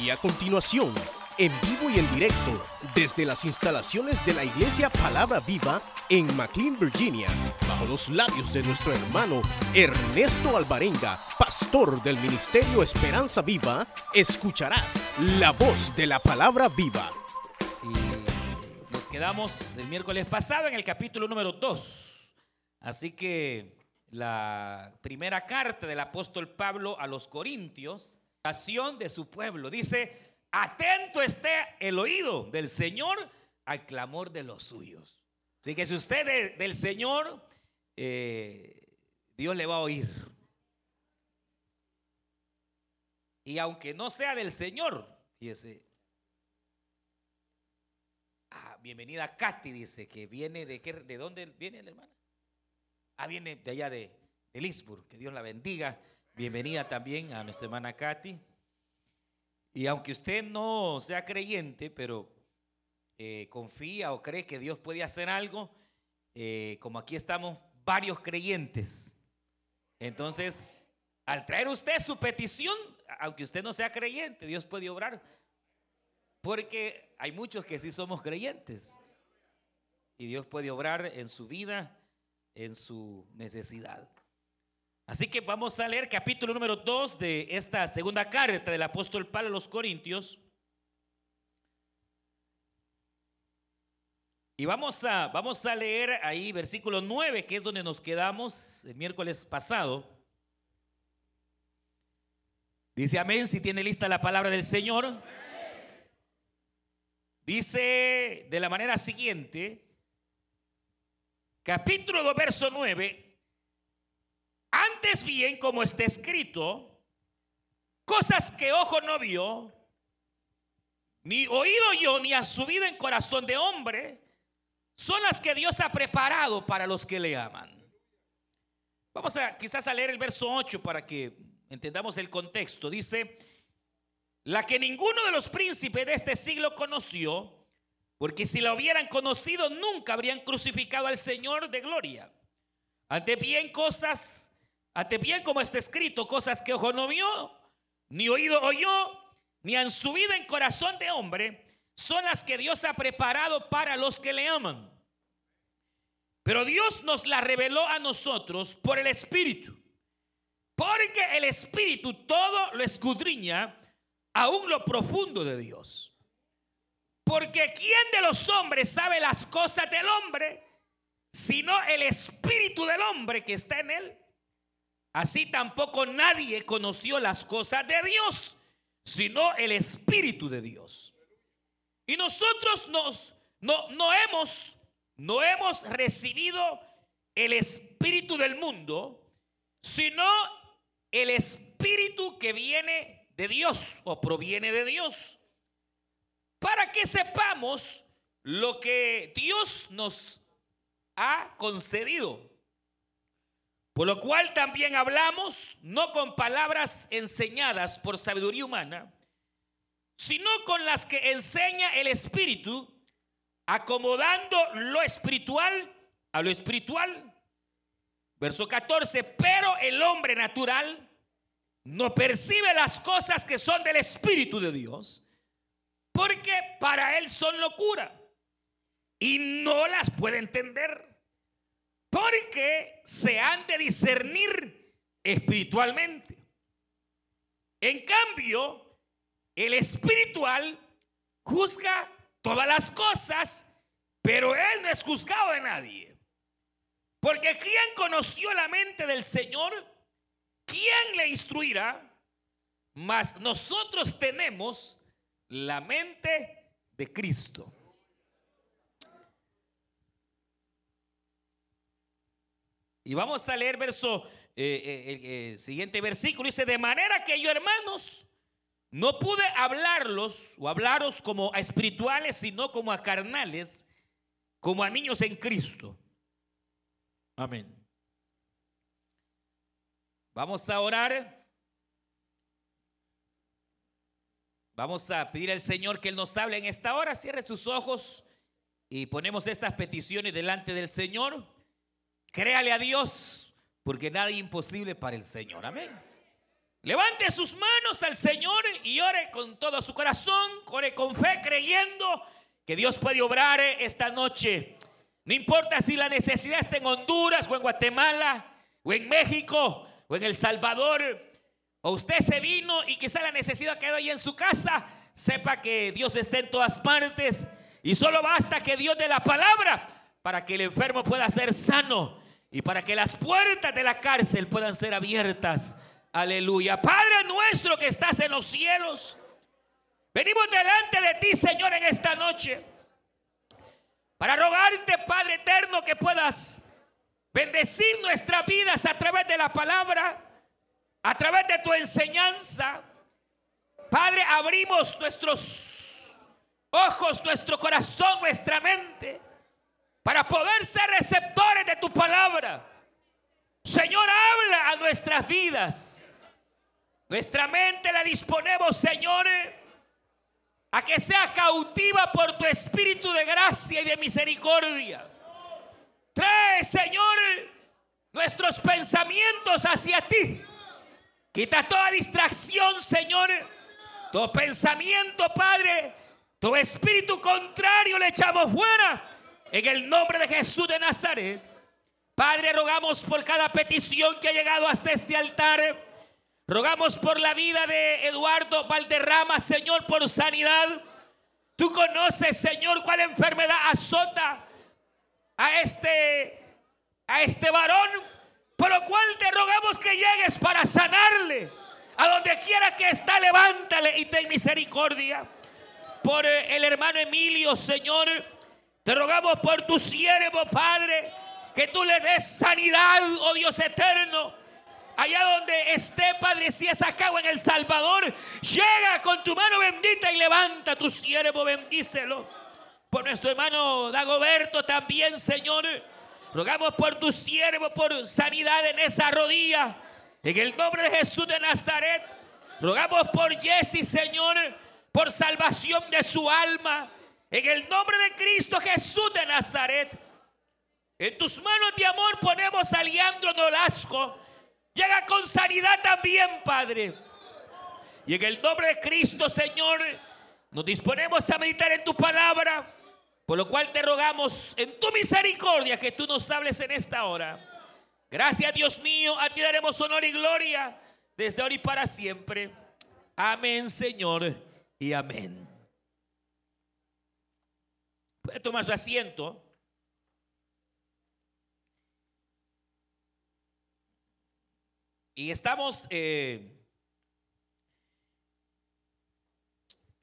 Y a continuación, en vivo y en directo, desde las instalaciones de la Iglesia Palabra Viva en McLean, Virginia, bajo los labios de nuestro hermano Ernesto Alvarenga, pastor del Ministerio Esperanza Viva, escucharás la voz de la Palabra Viva. Y nos quedamos el miércoles pasado en el capítulo número 2. Así que la primera carta del apóstol Pablo a los Corintios, de su pueblo, dice, atento esté el oído del Señor al clamor de los suyos. Así que si usted del Señor, eh, Dios le va a oír. Y aunque no sea del Señor, fíjese. Ah, bienvenida Katy, dice que viene de qué, de dónde viene la hermana. Ah, viene de allá de, de Lisburg. Que Dios la bendiga. Bienvenida también a nuestra hermana Katy. Y aunque usted no sea creyente, pero eh, confía o cree que Dios puede hacer algo, eh, como aquí estamos varios creyentes. Entonces, al traer usted su petición, aunque usted no sea creyente, Dios puede obrar. Porque hay muchos que sí somos creyentes. Y Dios puede obrar en su vida, en su necesidad. Así que vamos a leer capítulo número 2 de esta segunda carta del apóstol Pablo a los Corintios. Y vamos a, vamos a leer ahí versículo 9, que es donde nos quedamos el miércoles pasado. Dice amén si tiene lista la palabra del Señor. Dice de la manera siguiente, capítulo 2, verso 9, bien como está escrito, cosas que ojo no vio, ni oído yo, ni ha subido en corazón de hombre, son las que Dios ha preparado para los que le aman. Vamos a quizás a leer el verso 8 para que entendamos el contexto. Dice, la que ninguno de los príncipes de este siglo conoció, porque si la hubieran conocido nunca habrían crucificado al Señor de gloria. Ante bien cosas, ante bien como está escrito, cosas que ojo no vio, ni oído oyó, ni han subido en corazón de hombre, son las que Dios ha preparado para los que le aman. Pero Dios nos la reveló a nosotros por el Espíritu. Porque el Espíritu todo lo escudriña, aún lo profundo de Dios. Porque ¿quién de los hombres sabe las cosas del hombre? Sino el Espíritu del hombre que está en él. Así tampoco nadie conoció las cosas de Dios, sino el Espíritu de Dios. Y nosotros nos, no, no, hemos, no hemos recibido el espíritu del mundo, sino el espíritu que viene de Dios o proviene de Dios. Para que sepamos lo que Dios nos ha concedido. Por lo cual también hablamos, no con palabras enseñadas por sabiduría humana, sino con las que enseña el Espíritu, acomodando lo espiritual a lo espiritual. Verso 14, pero el hombre natural no percibe las cosas que son del Espíritu de Dios, porque para él son locura y no las puede entender, porque se han de discernir espiritualmente. En cambio, el espiritual juzga todas las cosas, pero él no es juzgado de nadie. Porque ¿quién conoció la mente del Señor? ¿Quién le instruirá? Mas nosotros tenemos la mente de Cristo. Y vamos a leer verso, eh, eh, el siguiente versículo. Dice, de manera que yo hermanos, no pude hablarlos o hablaros como a espirituales, sino como a carnales, como a niños en Cristo. Amén. Vamos a orar. Vamos a pedir al Señor que Él nos hable en esta hora. Cierre sus ojos y ponemos estas peticiones delante del Señor. Créale a Dios, porque nada es imposible para el Señor. Amén. Levante sus manos al Señor y ore con todo su corazón, ore con fe, creyendo que Dios puede obrar esta noche. No importa si la necesidad está en Honduras o en Guatemala o en México o en El Salvador. O usted se vino y quizá la necesidad quedó ahí en su casa. Sepa que Dios está en todas partes. Y solo basta que Dios dé la palabra para que el enfermo pueda ser sano y para que las puertas de la cárcel puedan ser abiertas Aleluya. Padre nuestro que estás en los cielos. Venimos delante de ti, Señor, en esta noche. Para rogarte, Padre eterno, que puedas bendecir nuestras vidas a través de la palabra, a través de tu enseñanza. Padre, abrimos nuestros ojos, nuestro corazón, nuestra mente, para poder ser receptores de tu palabra. Señor, habla a nuestras vidas. Nuestra mente la disponemos, Señor, a que sea cautiva por tu espíritu de gracia y de misericordia. Trae, Señor, nuestros pensamientos hacia ti. Quita toda distracción, Señor. Tu pensamiento, Padre, tu espíritu contrario le echamos fuera. En el nombre de Jesús de Nazaret. Padre, rogamos por cada petición que ha llegado hasta este altar. Rogamos por la vida de Eduardo Valderrama, Señor, por sanidad. Tú conoces, Señor, cuál enfermedad azota a este a este varón, por lo cual te rogamos que llegues para sanarle. A donde quiera que está, levántale y ten misericordia. Por eh, el hermano Emilio, Señor, te rogamos por tu siervo, Padre que tú le des sanidad, oh Dios eterno. Allá donde esté, Padre, si es acá o en El Salvador, llega con tu mano bendita y levanta tu siervo, bendícelo. Por nuestro hermano Dagoberto también, Señor. Rogamos por tu siervo, por sanidad en esa rodilla. En el nombre de Jesús de Nazaret. Rogamos por Jesse, Señor, por salvación de su alma. En el nombre de Cristo Jesús de Nazaret. En tus manos de amor ponemos a Leandro Nolasco. Llega con sanidad también, Padre. Y en el nombre de Cristo, Señor, nos disponemos a meditar en tu palabra. Por lo cual te rogamos en tu misericordia que tú nos hables en esta hora. Gracias, Dios mío. A ti daremos honor y gloria desde ahora y para siempre. Amén, Señor, y amén. Puede tomar su asiento. Y estamos eh,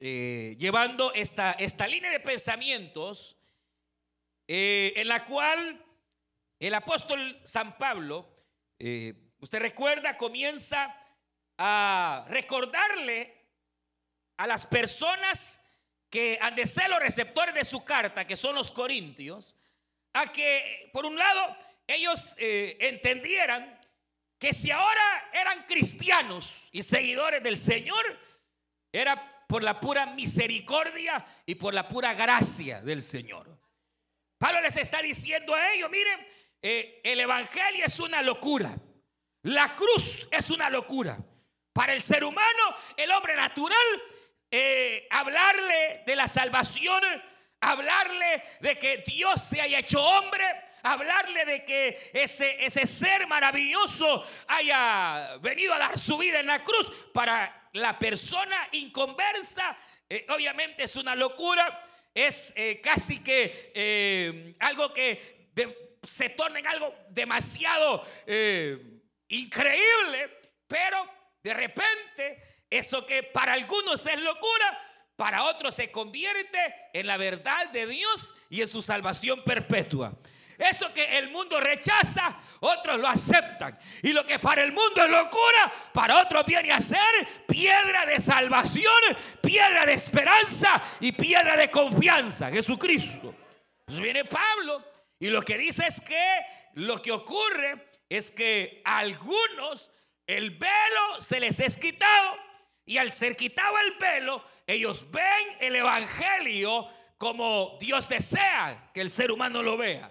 eh, llevando esta, esta, línea de pensamientos eh, en la cual el apóstol San Pablo, usted recuerda, comienza a recordarle a las personas que han de ser los receptores de su carta, que son los corintios, a que por un lado ellos entendieran que si ahora eran cristianos y seguidores del Señor, era por la pura misericordia y por la pura gracia del Señor. Pablo les está diciendo a ellos, miren, eh, el Evangelio es una locura. La cruz es una locura. Para el ser humano, el hombre natural, eh, hablarle de la salvación, hablarle de que Dios se haya hecho hombre, hablarle de que ese, ese ser maravilloso haya venido a dar su vida en la cruz para la persona inconversa, eh, obviamente es una locura, es eh, casi que eh, algo que se torna en algo demasiado increíble, pero de repente eso que para algunos es locura, para otros se convierte en la verdad de Dios y en su salvación perpetua. Eso que el mundo rechaza, otros lo aceptan. Y lo que para el mundo es locura, para otros viene a ser piedra de salvación, piedra de esperanza y piedra de confianza. Jesucristo. Entonces viene Pablo y lo que dice es que lo que ocurre es que a algunos el velo se les es quitado y al ser quitado el velo, ellos ven el Evangelio como Dios desea que el ser humano lo vea.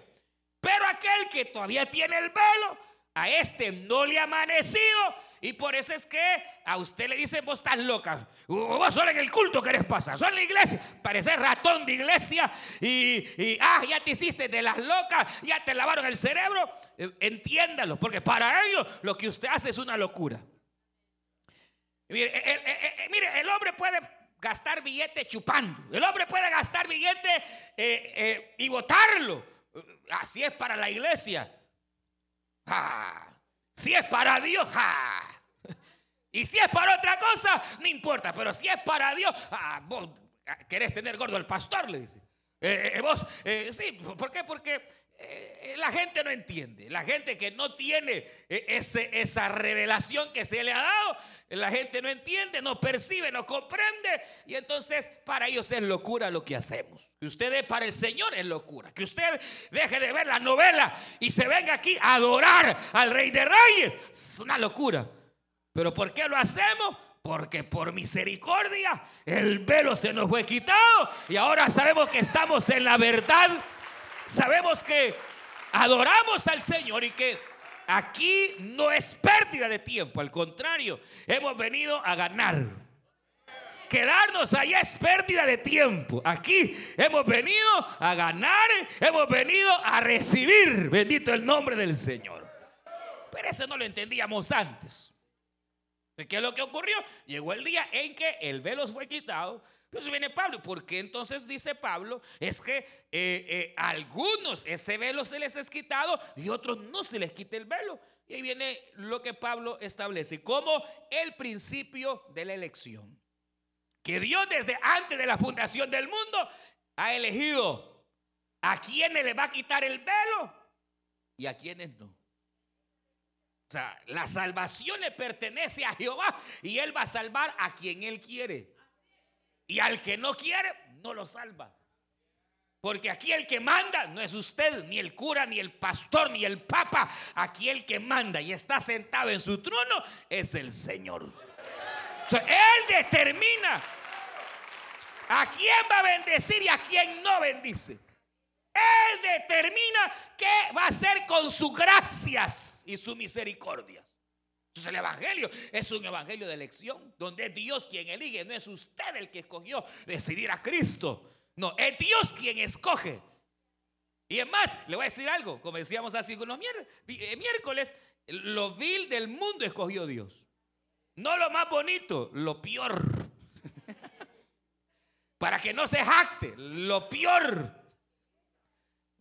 Pero aquel que todavía tiene el velo, a este no le ha amanecido Y por eso es que a usted le dicen, vos estás loca. Vos solo en el culto querés pasar. Solo en la iglesia. Parece ratón de iglesia. Y, ah, ya te hiciste de las locas. Ya te lavaron el cerebro. Eh, entiéndalo. Porque para ellos lo que usted hace es una locura. Mire, el, hombre puede gastar billete chupando. El hombre puede gastar billete eh, eh, y votarlo. Así es para la iglesia. Si es para Dios, Y si es para otra cosa, no importa. Pero si es para Dios, ah, vos querés tener gordo al pastor, le dice. Eh, eh, vos, eh, sí, ¿por qué? Porque la gente no entiende. La gente que no tiene ese, esa revelación que se le ha dado, la gente no entiende, no percibe, no comprende. Y entonces para ellos es locura lo que hacemos. Que usted para el Señor es locura. Que usted deje de ver la novela y se venga aquí a adorar al Rey de Reyes. Es una locura. Pero ¿por qué lo hacemos? Porque por misericordia el velo se nos fue quitado y ahora sabemos que estamos en la verdad. Sabemos que adoramos al Señor y que aquí no es pérdida de tiempo, al contrario, hemos venido a ganar. Quedarnos allá es pérdida de tiempo. Aquí hemos venido a ganar, hemos venido a recibir. Bendito el nombre del Señor. Pero eso no lo entendíamos antes. ¿Qué es lo que ocurrió? Llegó el día en que el velo fue quitado. Entonces viene Pablo. ¿Por qué entonces dice Pablo? Es que a eh, eh, algunos ese velo se les es quitado y otros no se les quita el velo. Y ahí viene lo que Pablo establece como el principio de la elección. Que Dios desde antes de la fundación del mundo ha elegido a quienes le va a quitar el velo y a quienes no sea, la salvación le pertenece a Jehová y Él va a salvar a quien Él quiere. Y al que no quiere, no lo salva. Porque aquí el que manda no es usted, ni el cura, ni el pastor, ni el papa. Aquí el que manda y está sentado en su trono es el Señor. él determina a quién va a bendecir y a quién no bendice. Él determina qué va a hacer con sus gracias y su misericordia. Entonces el Evangelio es un Evangelio de elección, donde es Dios quien elige, no es usted el que escogió decidir a Cristo. No, es Dios quien escoge. Y es más, le voy a decir algo, como decíamos hace unos eh, miércoles, lo vil del mundo escogió Dios. No lo más bonito, lo peor. Para que no se jacte, lo peor.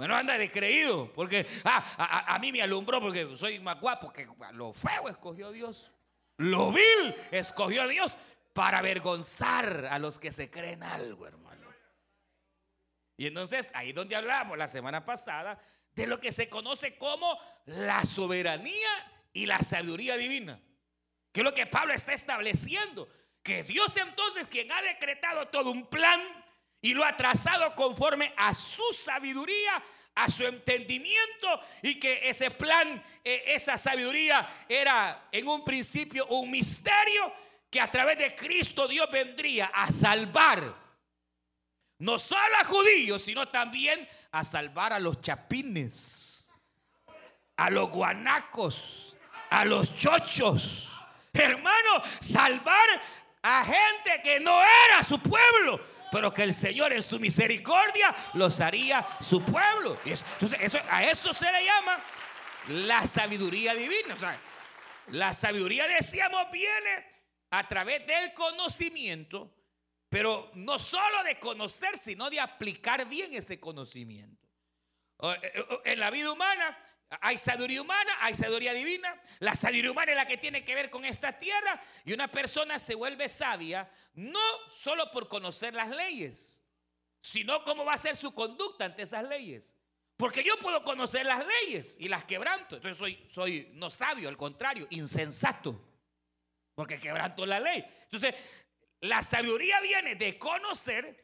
Bueno, anda de creído, porque ah, a, mí me alumbró porque soy más guapo, que lo feo escogió Dios. Lo vil escogió Dios para avergonzar a los que se creen algo, hermano. Y entonces, ahí donde hablamos la semana pasada de lo que se conoce como la soberanía y la sabiduría divina. Que es lo que Pablo está estableciendo. Que Dios entonces, quien ha decretado todo un plan, y lo ha trazado conforme a su sabiduría, a su entendimiento y que ese plan, eh, esa sabiduría era en un principio un misterio que a través de Cristo Dios vendría a salvar no solo a judíos, sino también a salvar a los chapines, a los guanacos, a los chochos. Hermano, salvar a gente que no era su pueblo pero que el Señor en su misericordia los haría su pueblo. entonces, eso, a eso se le llama la sabiduría divina. O sea, la sabiduría, decíamos, viene a través del conocimiento, pero no solo de conocer, sino de aplicar bien ese conocimiento. Eh, eh, en la vida humana hay sabiduría humana, hay sabiduría divina. La sabiduría humana es la que tiene que ver con esta tierra. Y una persona se vuelve sabia no solo por conocer las leyes, sino cómo va a ser su conducta ante esas leyes. Porque yo puedo conocer las leyes y las quebranto. Entonces soy, no sabio, al contrario, insensato. Porque quebranto la ley. Entonces, la sabiduría viene de conocer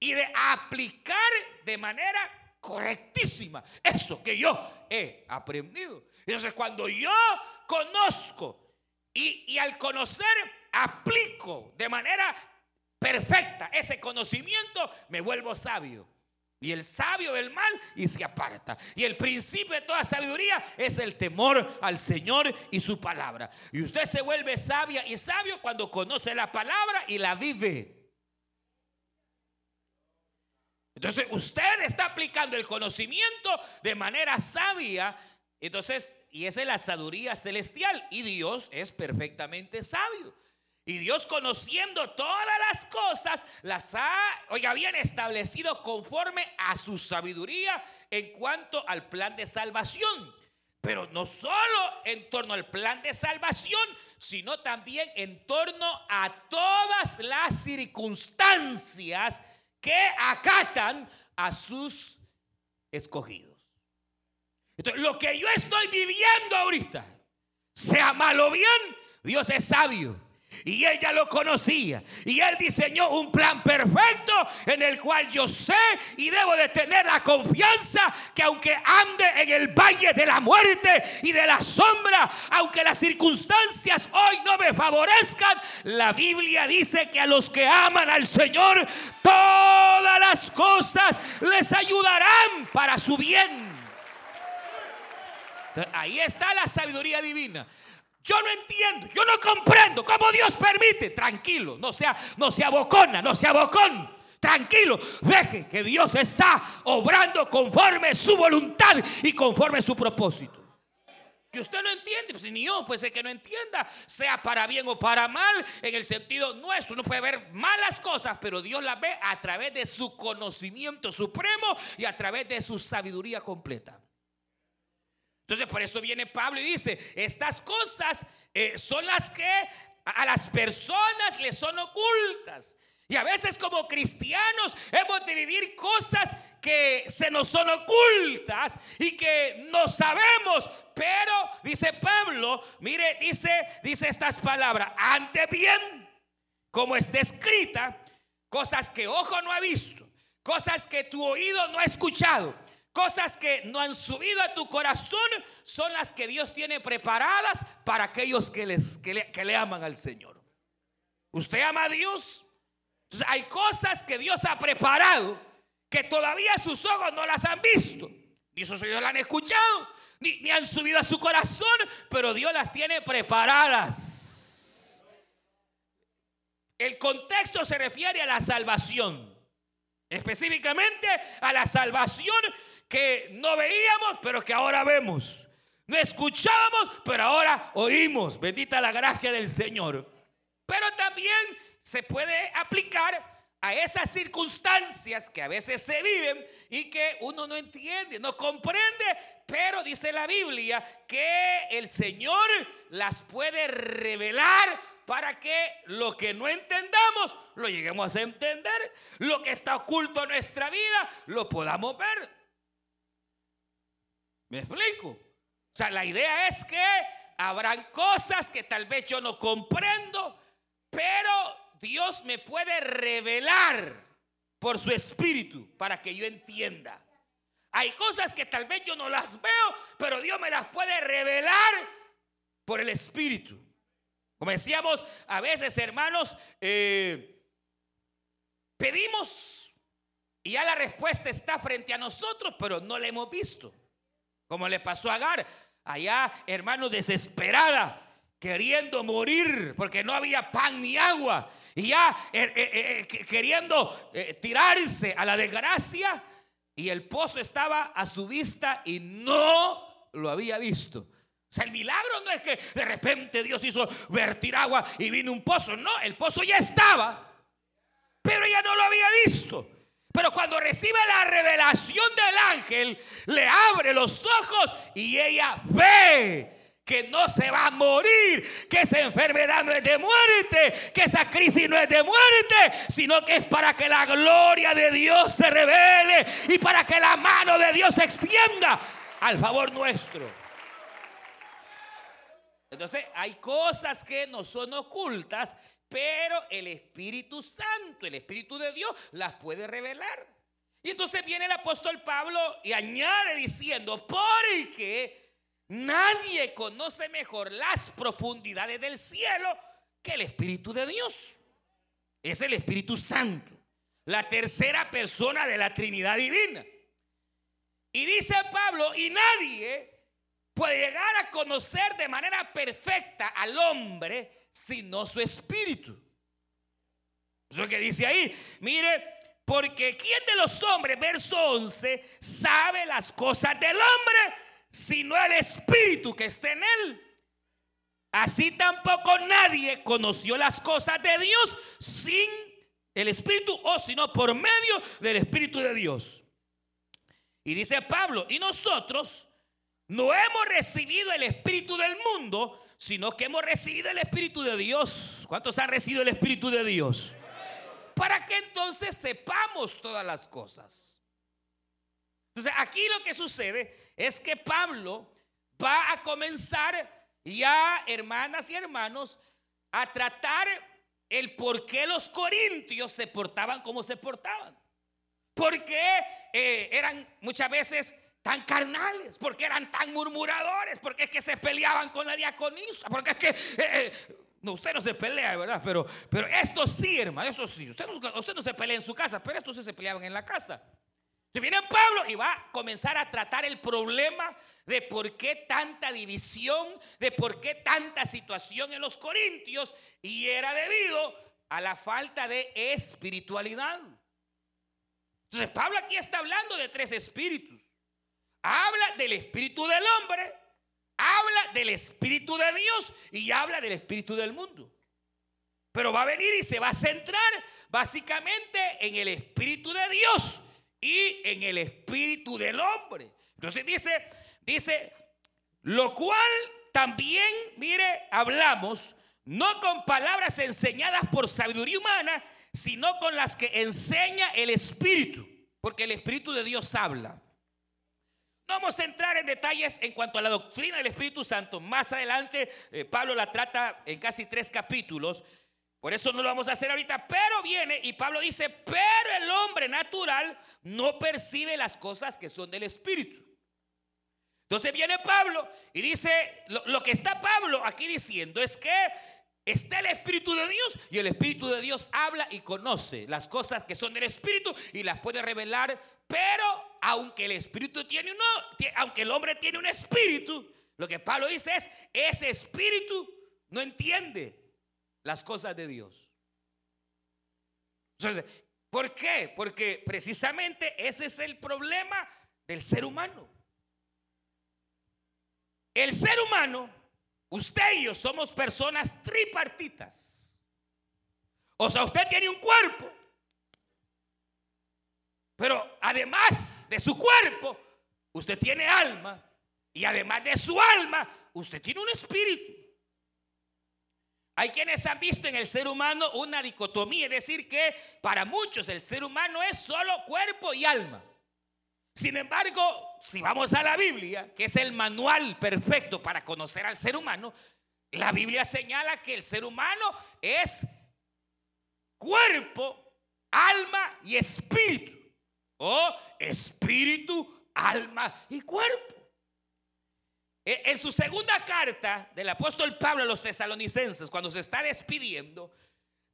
y de aplicar de manera correctísima. Eso que yo he aprendido. Entonces cuando yo conozco y, al conocer aplico de manera perfecta ese conocimiento, me vuelvo sabio. Y el sabio del mal y se aparta. Y el principio de toda sabiduría es el temor al Señor y su palabra. Y usted se vuelve sabia y sabio cuando conoce la palabra y la vive. Entonces usted está aplicando el conocimiento de manera sabia. Entonces, y esa es la sabiduría celestial. Y Dios es perfectamente sabio. Y Dios conociendo todas las cosas, las ha, oiga bien, establecido conforme a su sabiduría en cuanto al plan de salvación. Pero no solo en torno al plan de salvación, sino también en torno a todas las circunstancias que acatan a sus escogidos. Entonces, lo que yo estoy viviendo ahorita, sea malo o bien, Dios es sabio. Y él ya lo conocía. Y él diseñó un plan perfecto en el cual yo sé y debo de tener la confianza que aunque ande en el valle de la muerte y de la sombra, aunque las circunstancias hoy no me favorezcan, la Biblia dice que a los que aman al Señor, todas las cosas les ayudarán para su bien. Ahí está la sabiduría divina. Yo no entiendo, yo no comprendo cómo Dios permite. Tranquilo, no sea, no sea bocona, no sea bocón. Tranquilo, deje que Dios está obrando conforme su voluntad y conforme su propósito. Que usted no entiende, pues ni yo, pues el que no entienda, sea para bien o para mal, en el sentido nuestro, no puede ver malas cosas, pero Dios las ve a través de su conocimiento supremo y a través de su sabiduría completa. Entonces por eso viene Pablo y dice, estas cosas eh, son las que a las personas les son ocultas. Y a veces como cristianos hemos de vivir cosas que se nos son ocultas y que no sabemos. Pero dice Pablo, mire, dice, dice estas palabras, ante bien, como está escrita, cosas que ojo no ha visto, cosas que tu oído no ha escuchado Cosas que no han subido a tu corazón son las que Dios tiene preparadas para aquellos que, les, que, le, aman al Señor. ¿Usted ama a Dios? Entonces, hay cosas que Dios ha preparado que todavía sus ojos no las han visto. Ni sus oídos las han escuchado, ni, ni han subido a su corazón, pero Dios las tiene preparadas. El contexto se refiere a la salvación. Específicamente a la salvación que no veíamos, pero que ahora vemos. No escuchábamos, pero ahora oímos. Bendita la gracia del Señor. Pero también se puede aplicar a esas circunstancias que a veces se viven y que uno no entiende, no comprende, pero dice la Biblia que el Señor las puede revelar para que lo que no entendamos lo lleguemos a entender, lo que está oculto en nuestra vida lo podamos ver. ¿Me explico? O sea, la idea es que habrán cosas que tal vez yo no comprendo, pero Dios me puede revelar por su espíritu para que yo entienda. Hay cosas que tal vez yo no las veo, pero Dios me las puede revelar por el espíritu. Como decíamos, a veces, hermanos, eh, pedimos y ya la respuesta está frente a nosotros, pero no la hemos visto. Como le pasó a Agar, allá, hermano, desesperada, queriendo morir porque no había pan ni agua. Y ya eh, eh, eh, queriendo tirarse a la desgracia. Y el pozo estaba a su vista y no lo había visto. O sea, el milagro no es que de repente Dios hizo vertir agua y vino un pozo. No, el pozo ya estaba, pero ella no lo había visto. Pero cuando recibe la revelación del ángel, le abre los ojos y ella ve que no se va a morir, que esa enfermedad no es de muerte, que esa crisis no es de muerte, sino que es para que la gloria de Dios se revele y para que la mano de Dios se extienda al favor nuestro. Entonces hay cosas que no son ocultas pero el Espíritu Santo, el Espíritu de Dios, las puede revelar. Y entonces viene el apóstol Pablo y añade diciendo, porque nadie conoce mejor las profundidades del cielo que el Espíritu de Dios. Es el Espíritu Santo. la tercera persona de la Trinidad Divina. Y dice Pablo, y nadie puede llegar a conocer de manera perfecta al hombre sino su espíritu. Eso es lo que dice ahí. Mire, porque ¿quién de los hombres, verso 11, sabe las cosas del hombre sino el espíritu que está en él? Así tampoco nadie conoció las cosas de Dios sin el espíritu o sino por medio del espíritu de Dios. Y dice Pablo, y nosotros no hemos recibido el espíritu del mundo, sino que hemos recibido el espíritu de Dios. ¿Cuántos han recibido el espíritu de Dios? Para que entonces sepamos todas las cosas. Entonces aquí lo que sucede es que Pablo va a comenzar ya, hermanas y hermanos, a tratar el por qué los corintios se portaban como se portaban. ¿Por qué eh, eran muchas veces tan carnales? ¿Por qué eran tan murmuradores? ¿Por qué es que se peleaban con la diaconisa? Porque es que... Eh, eh, no, usted no se pelea, ¿verdad? Pero, pero esto sí, hermano, esto sí. Usted no, usted no se pelea en su casa, pero estos sí se peleaban en la casa. Se viene Pablo y va a comenzar a tratar el problema de por qué tanta división, de por qué tanta situación en los corintios, y era debido a la falta de espiritualidad. Entonces Pablo aquí está hablando de tres espíritus. Habla del espíritu del hombre, habla del espíritu de Dios y habla del espíritu del mundo. Pero va a venir y se va a centrar básicamente en el espíritu de Dios y en el espíritu del hombre. Entonces dice, dice, lo cual también, mire, hablamos no con palabras enseñadas por sabiduría humana, sino con las que enseña el espíritu, porque el espíritu de Dios habla. Vamos a entrar en detalles en cuanto a la doctrina del Espíritu Santo. Más adelante eh, Pablo la trata en casi tres capítulos. Por eso no lo vamos a hacer ahorita, pero viene y Pablo dice, pero el hombre natural no percibe las cosas que son del Espíritu. Entonces viene Pablo y dice, lo, que está Pablo aquí diciendo es que está el Espíritu de Dios y el Espíritu de Dios habla y conoce las cosas que son del Espíritu y las puede revelar, pero aunque el Espíritu tiene uno, aunque el hombre tiene un espíritu, lo que Pablo dice es, ese espíritu no entiende las cosas de Dios. Entonces, ¿por qué? Porque precisamente ese es el problema del ser humano. El ser humano, usted y yo somos personas tripartitas. O sea, usted tiene un cuerpo. Pero además de su cuerpo, usted tiene alma. Y además de su alma, usted tiene un espíritu. Hay quienes han visto en el ser humano una dicotomía, es decir, que para muchos el ser humano es solo cuerpo y alma. Sin embargo, si vamos a la Biblia, que es el manual perfecto para conocer al ser humano, la Biblia señala que el ser humano es cuerpo, alma y espíritu. O espíritu, alma y cuerpo. E, en su segunda carta del apóstol Pablo a los tesalonicenses, cuando se está despidiendo,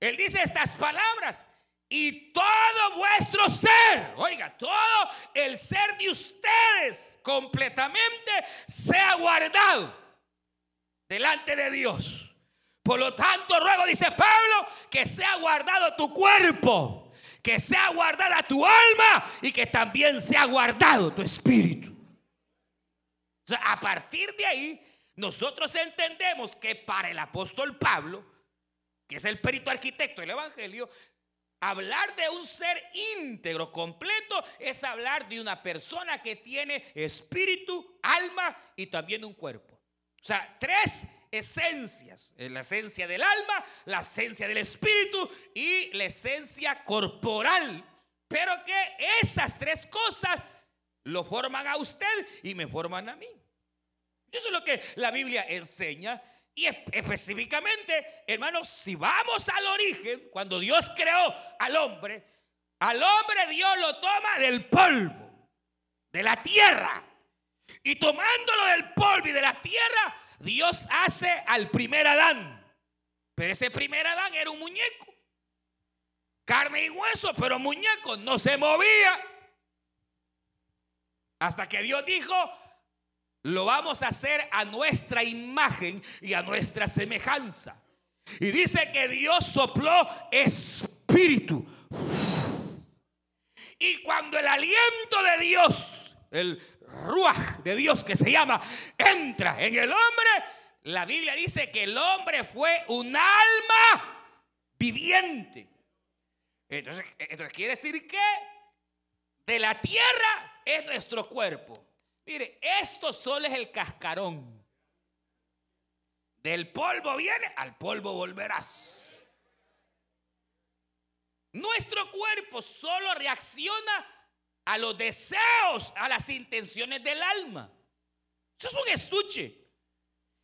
él dice estas palabras. Y todo vuestro ser, oiga, todo el ser de ustedes completamente sea guardado delante de Dios. Por lo tanto, ruego, dice Pablo, que sea guardado tu cuerpo, que sea guardada tu alma y que también sea guardado tu espíritu a partir de ahí, nosotros entendemos que para el apóstol Pablo, que es el perito arquitecto del Evangelio, hablar de un ser íntegro, completo, es hablar de una persona que tiene espíritu, alma y también un cuerpo. O sea, tres esencias. La esencia del alma, la esencia del espíritu y la esencia corporal. Pero que esas tres cosas lo forman a usted y me forman a mí. Eso es lo que la Biblia enseña. Y específicamente, hermanos, si vamos al origen, cuando Dios creó al hombre, al hombre Dios lo toma del polvo, de la tierra. Y tomándolo del polvo y de la tierra, Dios hace al primer Adán. Pero ese primer Adán era un muñeco. Carne y hueso, pero muñeco no se movía. Hasta que Dios dijo, lo vamos a hacer a nuestra imagen y a nuestra semejanza. Y dice que Dios sopló espíritu. Y cuando el aliento de Dios, el ruaj de Dios que se llama, entra en el hombre, la Biblia dice que el hombre fue un alma viviente. Entonces, entonces quiere decir que de la tierra es nuestro cuerpo. Mire, esto solo es el cascarón. Del polvo viene, al polvo volverás. Nuestro cuerpo solo reacciona a los deseos, a las intenciones del alma. Eso es un estuche.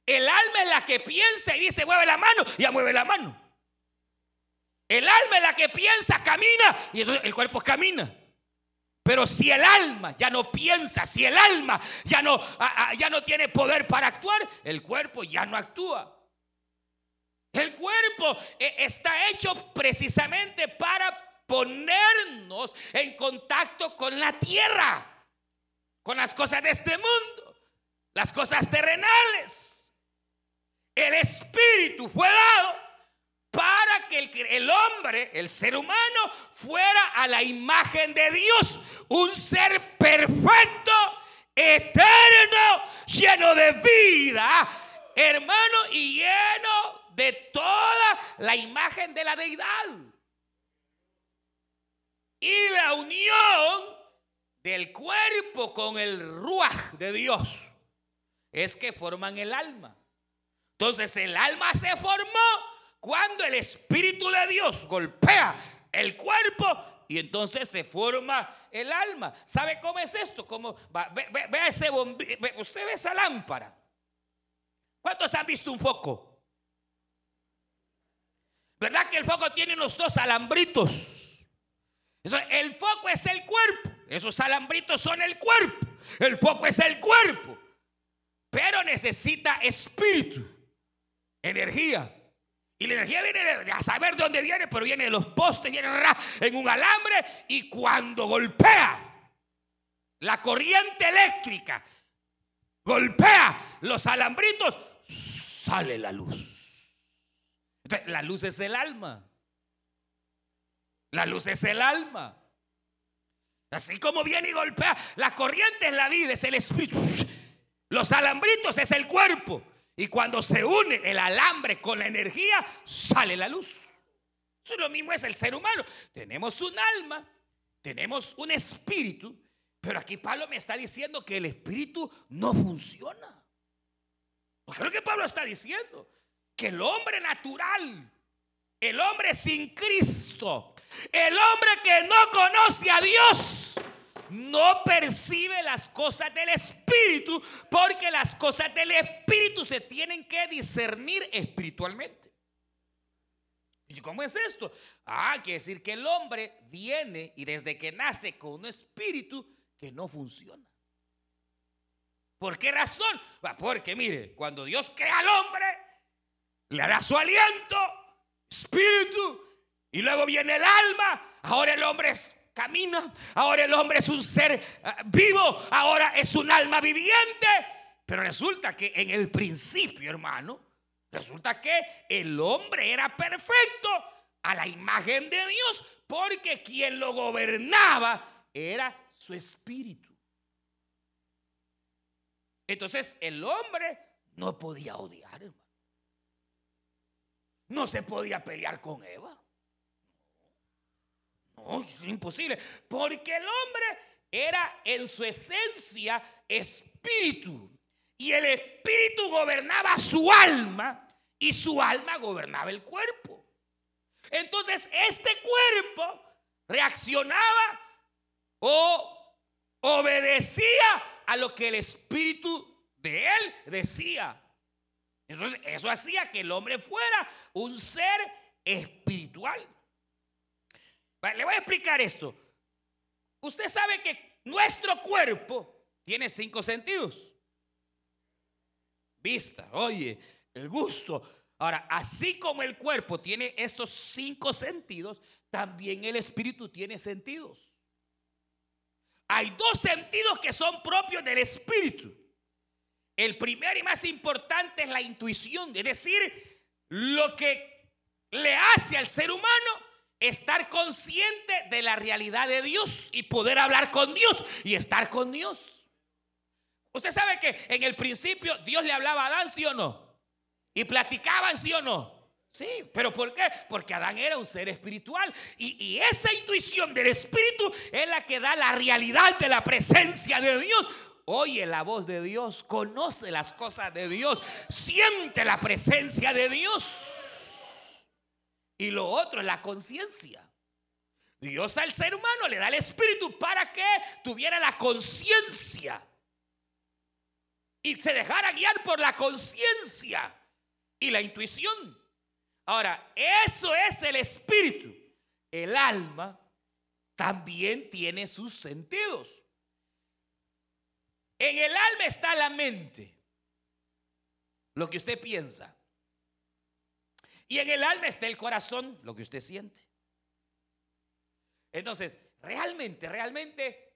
El alma es la que piensa y dice, mueve la mano, ya mueve la mano. El alma es la que piensa, camina, y entonces el cuerpo camina. Pero si el alma ya no piensa, si el alma ya no, ya no tiene poder para actuar, el cuerpo ya no actúa. El cuerpo eh, está hecho precisamente para ponernos en contacto con la tierra, con las cosas de este mundo, las cosas terrenales. El Espíritu fue dado para que el, hombre, el ser humano, fuera a la imagen de Dios, un ser perfecto, eterno, lleno de vida, hermano, y lleno de toda la imagen de la deidad. Y la unión del cuerpo con el ruaj de Dios es que forman el alma. Entonces el alma se formó cuando el Espíritu de Dios golpea el cuerpo y entonces se forma el alma. ¿Sabe cómo es esto? Como, ve, ese bombillo, usted ve esa lámpara. ¿Cuántos han visto un foco? ¿Verdad que el foco tiene unos dos alambritos? El foco es el cuerpo. Esos alambritos son el cuerpo. El foco es el cuerpo. Pero necesita espíritu energía. Y la energía viene de, a saber de dónde viene, pero viene de los postes, viene en un alambre y cuando golpea la corriente eléctrica, golpea los alambritos, sale la luz. la luz es el alma. La luz es el alma. Así como viene y golpea, la corriente es la vida, es el espíritu. Los alambritos es el cuerpo. Y cuando se une el alambre con la energía, sale la luz. Eso lo mismo es el ser humano. Tenemos un alma, tenemos un espíritu, pero aquí Pablo me está diciendo que el espíritu no funciona. Porque lo que Pablo está diciendo, que el hombre natural, el hombre sin Cristo, el hombre que no conoce a Dios, no percibe las cosas del Espíritu porque las cosas del Espíritu se tienen que discernir espiritualmente. ¿Y cómo es esto? Ah, quiere decir que el hombre viene y desde que nace con un espíritu que no funciona. ¿Por qué razón? Porque mire, cuando Dios crea al hombre, le da su aliento, espíritu, y luego viene el alma. Ahora el hombre es camina. Ahora el hombre es un ser eh, vivo. Ahora es un alma viviente. Pero resulta que en el principio, hermano, resulta que el hombre era perfecto a la imagen de Dios porque quien lo gobernaba era su espíritu. Entonces el hombre no podía odiar. No se podía pelear con Eva. Es imposible. Porque el hombre era en su esencia espíritu. Y el espíritu gobernaba su alma y su alma gobernaba el cuerpo. Entonces este cuerpo reaccionaba o obedecía a lo que el espíritu de él decía. Entonces eso hacía que el hombre fuera un ser espiritual. Le voy a explicar esto. Usted sabe que nuestro cuerpo tiene cinco sentidos. Vista, oye, el gusto. Ahora, así como el cuerpo tiene estos cinco sentidos, también el espíritu tiene sentidos. Hay dos sentidos que son propios del espíritu. El primero y más importante es la intuición, es decir, lo que le hace al ser humano estar consciente de la realidad de Dios y poder hablar con Dios y estar con Dios. Usted sabe que en el principio Dios le hablaba a Adán, sí o no, y platicaban, sí o no. Sí, pero ¿por qué? Porque Adán era un ser espiritual y, y, esa intuición del espíritu es la que da la realidad de la presencia de Dios. Oye la voz de Dios, conoce las cosas de Dios, siente la presencia de Dios. Y lo otro es la conciencia. Dios al ser humano le da el espíritu para que tuviera la conciencia y se dejara guiar por la conciencia y la intuición. Ahora, eso es el espíritu. El alma también tiene sus sentidos. En el alma está la mente, lo que usted piensa. Y en el alma está el corazón, lo que usted siente. Entonces, realmente, realmente,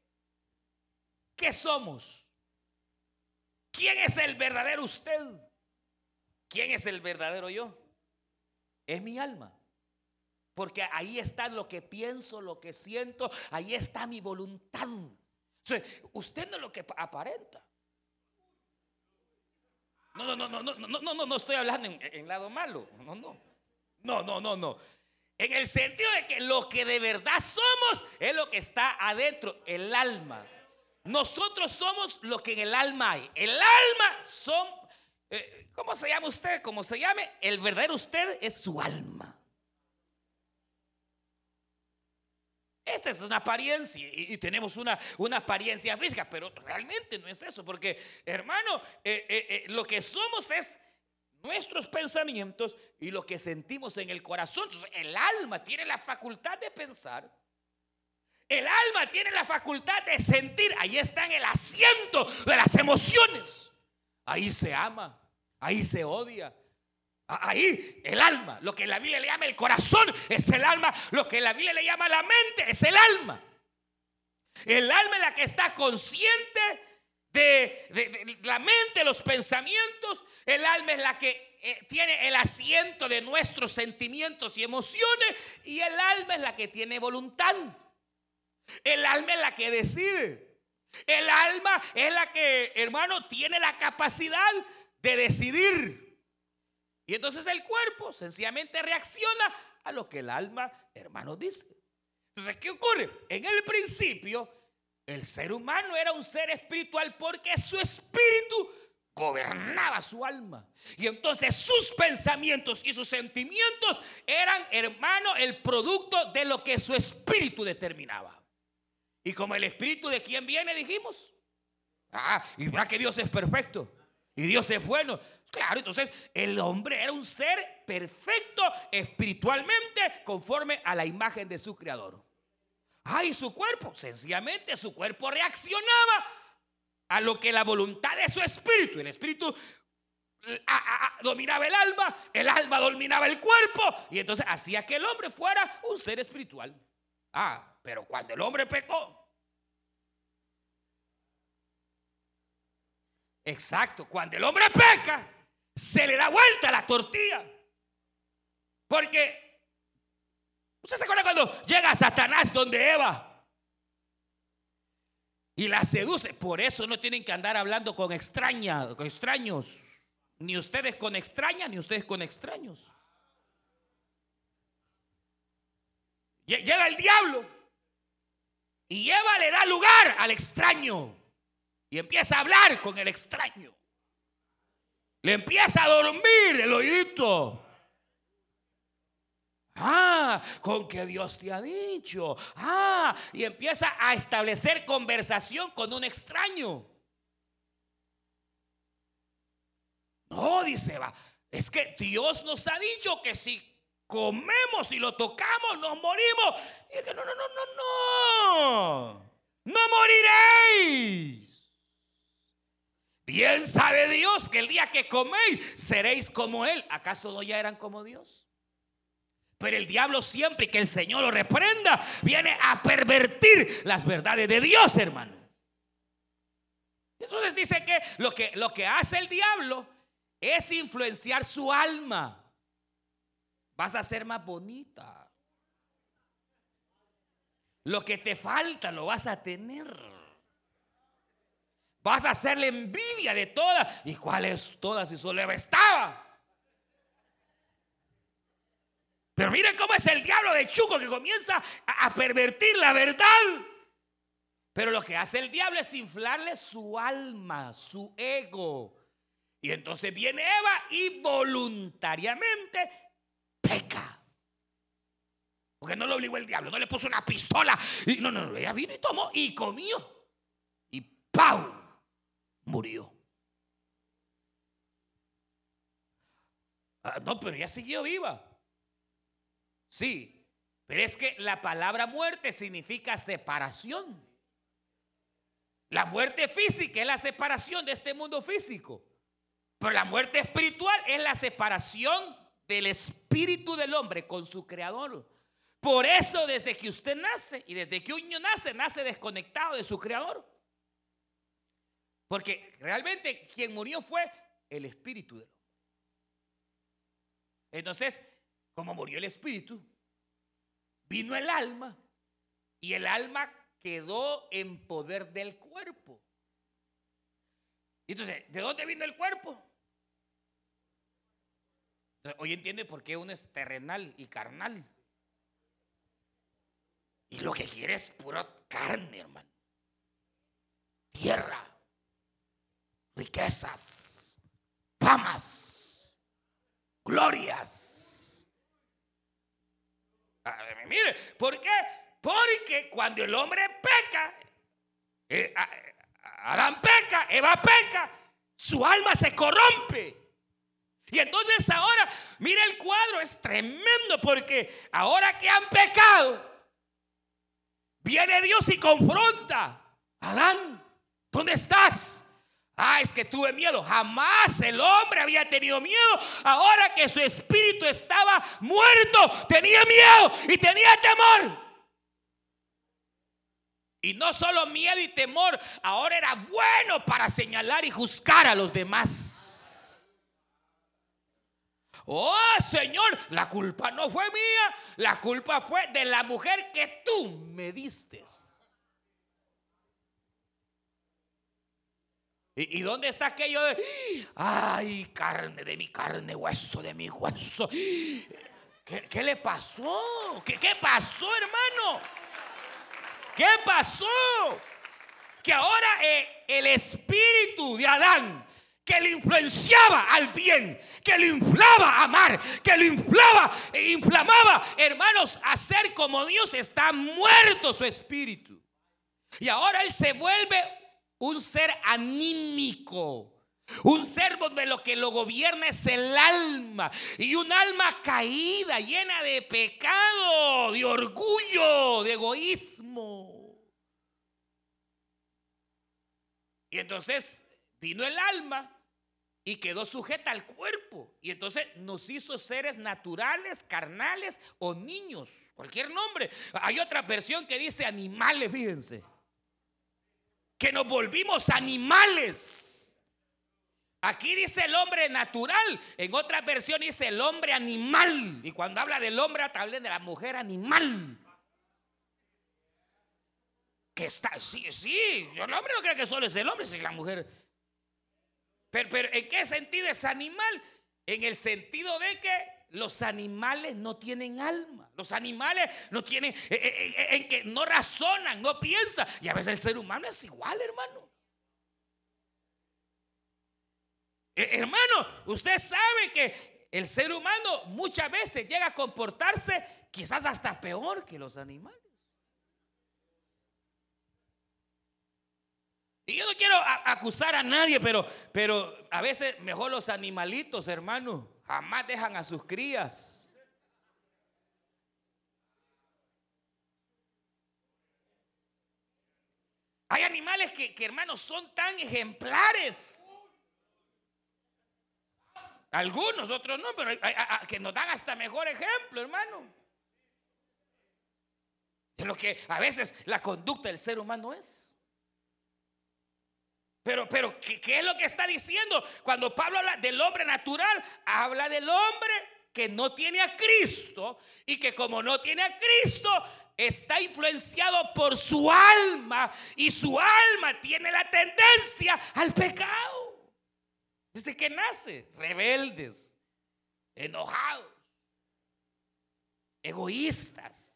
¿qué somos? ¿Quién es el verdadero usted? ¿Quién es el verdadero yo? es mi alma. Porque ahí está lo que pienso, lo que siento, ahí está mi voluntad. usted no es lo que aparenta. No, no, no, no, no, no, no, no, no estoy hablando en, en lado malo. No, no. No, no, no, no. En el sentido de que lo que de verdad somos es lo que está adentro, el alma. Nosotros somos lo que en el alma hay. El alma son eh, ¿Cómo se llama usted? Como se llame, el verdadero usted es su alma. Esta es una apariencia y, tenemos una, una, apariencia física, pero realmente no es eso, porque hermano, eh, eh, lo que somos es nuestros pensamientos y lo que sentimos en el corazón. Entonces, el alma tiene la facultad de pensar. El alma tiene la facultad de sentir. Ahí está en el asiento de las emociones. Ahí se ama, ahí se odia. Ahí el alma, lo que la Biblia le llama el corazón es el alma, lo que la Biblia le llama la mente es el alma. El alma es la que está consciente de, la mente, los pensamientos. El alma es la que eh, tiene el asiento de nuestros sentimientos y emociones. Y el alma es la que tiene voluntad. El alma es la que decide. El alma es la que, hermano, tiene la capacidad de decidir. Y entonces el cuerpo sencillamente reacciona a lo que el alma, hermano, dice. Entonces, ¿qué ocurre? En el principio, el ser humano era un ser espiritual porque su espíritu gobernaba su alma. Y entonces sus pensamientos y sus sentimientos eran, hermano, el producto de lo que su espíritu determinaba. Y como el espíritu de quien viene, dijimos. Ah, y va que Dios es perfecto. Y Dios es bueno. Claro, entonces el hombre era un ser perfecto espiritualmente conforme a la imagen de su creador. Ay, su cuerpo, sencillamente su cuerpo reaccionaba a lo que la voluntad de su espíritu, el espíritu dominaba el alma, el alma dominaba el cuerpo y entonces hacía que el hombre fuera un ser espiritual. Ah, pero cuando el hombre pecó, Exacto, cuando el hombre peca, se le da vuelta la tortilla. Porque, ¿usted se acuerda cuando llega Satanás donde Eva? Y la seduce. Por eso no tienen que andar hablando con extrañas, con extraños. Ni ustedes con extrañas, ni ustedes con extraños. Llega el diablo. Y Eva le da lugar al extraño. Y empieza a hablar con el extraño. Le empieza a dormir el oídito. Ah, con que Dios te ha dicho. Ah, y empieza a establecer conversación con un extraño. No, dice, va. Es que Dios nos ha dicho que si comemos y lo tocamos, nos morimos. Y no, no, no, no, no. No moriréis. Bien sabe Dios que el día que coméis seréis como Él. ¿Acaso no ya eran como Dios? Pero el diablo siempre que el Señor lo reprenda, viene a pervertir las verdades de Dios, hermano. Entonces dice que lo que, lo que hace el diablo es influenciar su alma. Vas a ser más bonita. Lo que te falta lo vas a tener. Vas a hacerle envidia de todas. ¿Y cuál es todas si solo estaba? Pero miren cómo es el diablo de Chuco que comienza a pervertir la verdad. Pero lo que hace el diablo es inflarle su alma, su ego. Y entonces viene Eva y voluntariamente peca. Porque no lo obligó el diablo, no le puso una pistola. Y no, no, ella vino y tomó y comió. Y ¡pau! Murió. Ah, no, pero ella siguió viva. Sí, pero es que la palabra muerte significa separación. La muerte física es la separación de este mundo físico. Pero la muerte espiritual es la separación del espíritu del hombre con su creador. Por eso desde que usted nace y desde que un niño nace, nace desconectado de su creador. Porque realmente quien murió fue el espíritu del hombre. Entonces, como murió el espíritu, vino el alma y el alma quedó en poder del cuerpo. Entonces, ¿de dónde vino el cuerpo? hoy entiende por qué uno es terrenal y carnal. Y lo que quiere es pura carne, hermano. Tierra, riquezas, famas, glorias. mire, ¿por qué? Porque cuando el hombre peca, eh, Adán peca, Eva peca, su alma se corrompe. Y entonces ahora, mira el cuadro, es tremendo porque ahora que han pecado, viene Dios y confronta. Adán, ¿dónde estás? Ah, es que tuve miedo. Jamás el hombre había tenido miedo. Ahora que su espíritu estaba muerto, tenía miedo y tenía temor. Y no solo miedo y temor, ahora era bueno para señalar y juzgar a los demás. Oh Señor, la culpa no fue mía, la culpa fue de la mujer que tú me diste. ¿Y, dónde está aquello de, ay, carne de mi carne, hueso de mi hueso? ¿Qué, le pasó? ¿Qué, ¿Qué pasó, hermano? ¿Qué pasó? Que ahora eh, el espíritu de Adán que le influenciaba al bien, que lo inflaba a amar, que lo inflaba e inflamaba, hermanos, a ser como Dios, está muerto su espíritu. Y ahora él se vuelve un ser anímico. Un ser donde lo que lo gobierna es el alma. Y un alma caída, llena de pecado, de orgullo, de egoísmo. Y entonces vino el alma y quedó sujeta al cuerpo. Y entonces nos hizo seres naturales, carnales o niños, cualquier nombre. Hay otra versión que dice animales, fíjense. Que nos volvimos animales. Aquí dice el hombre natural, en otra versión dice el hombre animal. Y cuando habla del hombre, habla de la mujer animal. Que está, sí, sí, el hombre no cree que solo es el hombre, es la mujer. Pero, pero ¿en qué sentido es animal? En el sentido de que los animales no tienen alma. Los animales no tienen, eh, eh, eh, en que no razonan, no piensan. Y a veces el ser humano es igual, hermano. Hermano, usted sabe que el ser humano muchas veces llega a comportarse quizás hasta peor que los animales. Y yo no quiero acusar a nadie, pero, pero a veces mejor los animalitos, hermano, jamás dejan a sus crías. Hay animales que, hermanos, son tan ejemplares Algunos, otros no, pero que nos dan hasta mejor ejemplo, hermano. De lo que a veces la conducta del ser humano es. Pero, pero, ¿qué, ¿qué, es lo que está diciendo? Cuando Pablo habla del hombre natural, habla del hombre que no tiene a Cristo y que como no tiene a Cristo, está influenciado por su alma y su alma tiene la tendencia al pecado. Desde que nace, rebeldes, enojados, egoístas.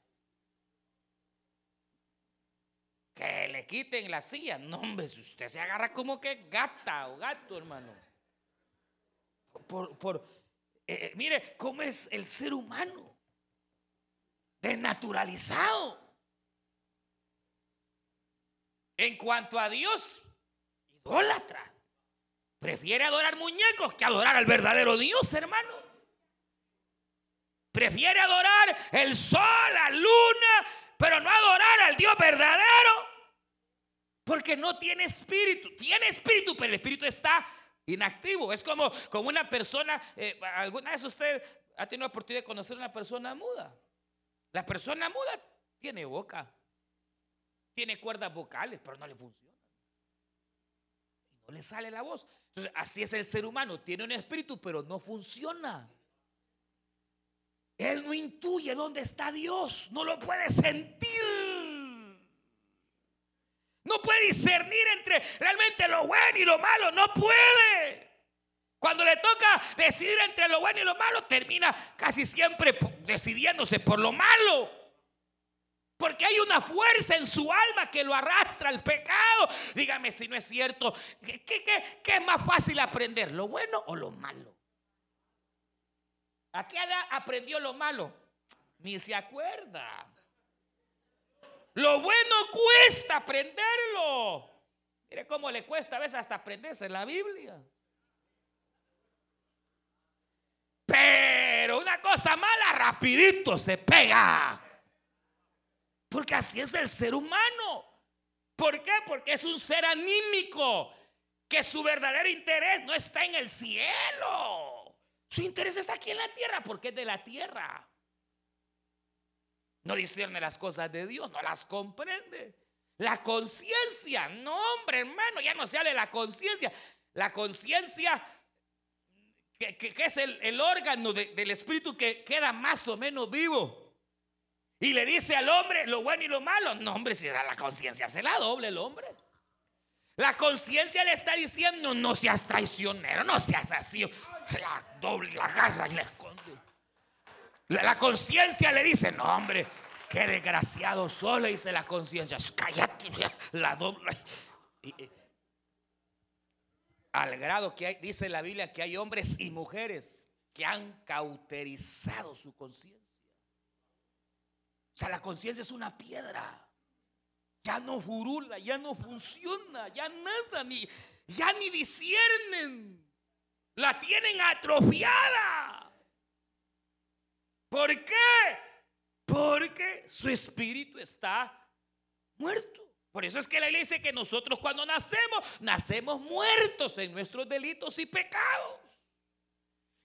Que le quiten la silla. No, hombre, si usted se agarra como que gata o gato, hermano. Por, por eh, eh, mire cómo es el ser humano. Desnaturalizado. En cuanto a Dios, idólatra. Prefiere adorar muñecos que adorar al verdadero Dios, hermano. Prefiere adorar el sol, la luna, pero no adorar al Dios verdadero. Porque no tiene espíritu. Tiene espíritu, pero el espíritu está inactivo. Es como, como una persona, eh, alguna vez usted ha tenido la oportunidad de conocer a una persona muda. La persona muda tiene boca, tiene cuerdas vocales, pero no le funciona. no le sale la voz. Entonces, así es el ser humano. Tiene un espíritu, pero no funciona. Él no intuye dónde está Dios. No lo puede sentir. No puede discernir entre realmente lo bueno y lo malo. No puede. Cuando le toca decidir entre lo bueno y lo malo, termina casi siempre decidiéndose por lo malo. Porque hay una fuerza en su alma que lo arrastra al pecado. Dígame si no es cierto. ¿Qué, es más fácil aprender? ¿Lo bueno o lo malo? ¿A qué edad aprendió lo malo? Ni se acuerda. Lo bueno cuesta aprenderlo. Mire cómo le cuesta a veces hasta aprenderse la Biblia. Pero una cosa mala rapidito se pega. Porque así es el ser humano. ¿Por qué? Porque es un ser anímico. Que su verdadero interés no está en el cielo. Su interés está aquí en la tierra porque es de la tierra. No discierne las cosas de Dios, no las comprende. La conciencia, no hombre hermano, ya no se habla de la conciencia. La conciencia, que, es el, órgano del espíritu que queda más o menos vivo. Y le dice al hombre lo bueno y lo malo. No, hombre, si da la conciencia se la doble el hombre. La conciencia le está diciendo, no seas traicionero, no seas así. La doble, la agarra y la La, conciencia le dice, no, hombre, qué desgraciado solo, dice la conciencia. Cállate, la doble. al grado que hay, dice la Biblia que hay hombres y mujeres que han cauterizado su conciencia. O sea, la conciencia es una piedra. Ya no jurula, ya no funciona, ya nada, ni, ya ni disciernen. La tienen atrofiada. ¿Por qué? Porque su espíritu está muerto. Por eso es que la iglesia dice que nosotros cuando nacemos, nacemos muertos en nuestros delitos y pecados.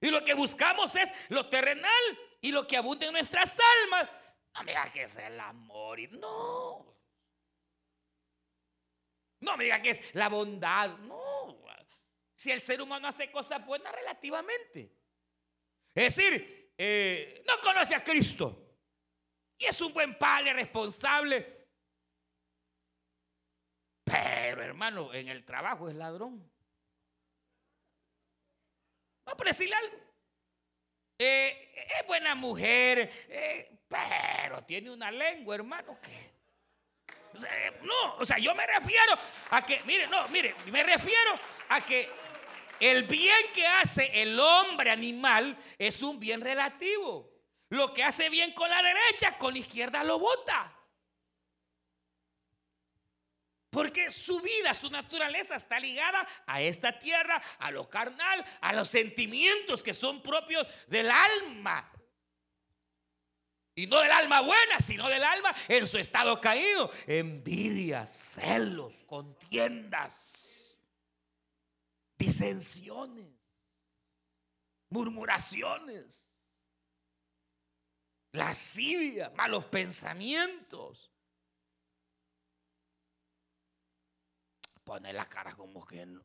Y lo que buscamos es lo terrenal y lo que abunda en nuestras almas. No me diga que es el amor. Y no. No me diga que es la bondad. No. Si el ser humano hace cosas buenas relativamente. Es decir, eh, no conoce a Cristo. Y es un buen padre responsable. Pero hermano, en el trabajo es ladrón. Vamos a decirle algo. Eh, es buena mujer, eh, pero tiene una lengua, hermano, que... no, o sea, yo me refiero a que, mire, no, mire, me refiero a que el bien que hace el hombre animal es un bien relativo. Lo que hace bien con la derecha, con la izquierda lo bota. Porque su vida, su naturaleza está ligada a esta tierra, a lo carnal, a los sentimientos que son propios del alma. Y no del alma buena, sino del alma en su estado caído. Envidias, celos, contiendas, disensiones, murmuraciones, lascivia, malos pensamientos. Pone la cara como que no.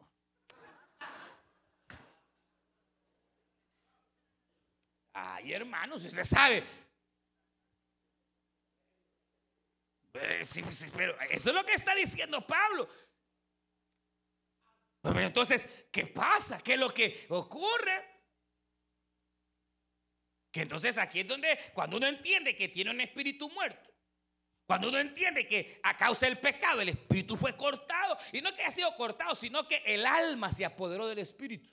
Ay, hermanos, usted sabe. Eh, pero eso es lo que está diciendo Pablo. Entonces, ¿qué pasa? ¿Qué es lo que ocurre? Que entonces aquí es donde, cuando uno entiende que tiene un espíritu muerto, cuando uno entiende que a causa del pecado el espíritu fue cortado, y no que haya sido cortado, sino que el alma se apoderó del espíritu.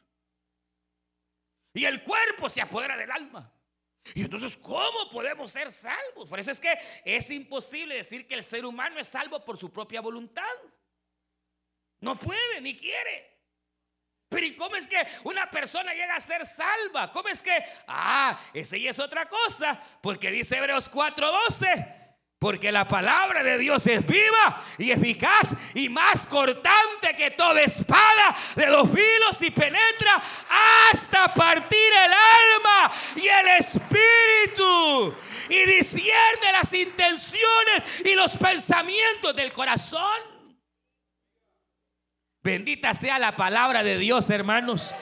Y el cuerpo se apodera del alma. Y entonces, ¿cómo podemos ser salvos? Por eso es que es imposible decir que el ser humano es salvo por su propia voluntad. No puede ni quiere. Pero ¿y cómo es que una persona llega a ser salva? ¿Cómo es que, ah, esa ya es otra cosa? Porque dice Hebreos 4:12. Porque la palabra de Dios es viva y eficaz y más cortante que toda espada de dos filos y penetra hasta partir el alma y el espíritu y discierne las intenciones y los pensamientos del corazón. Bendita sea la palabra de Dios, hermanos.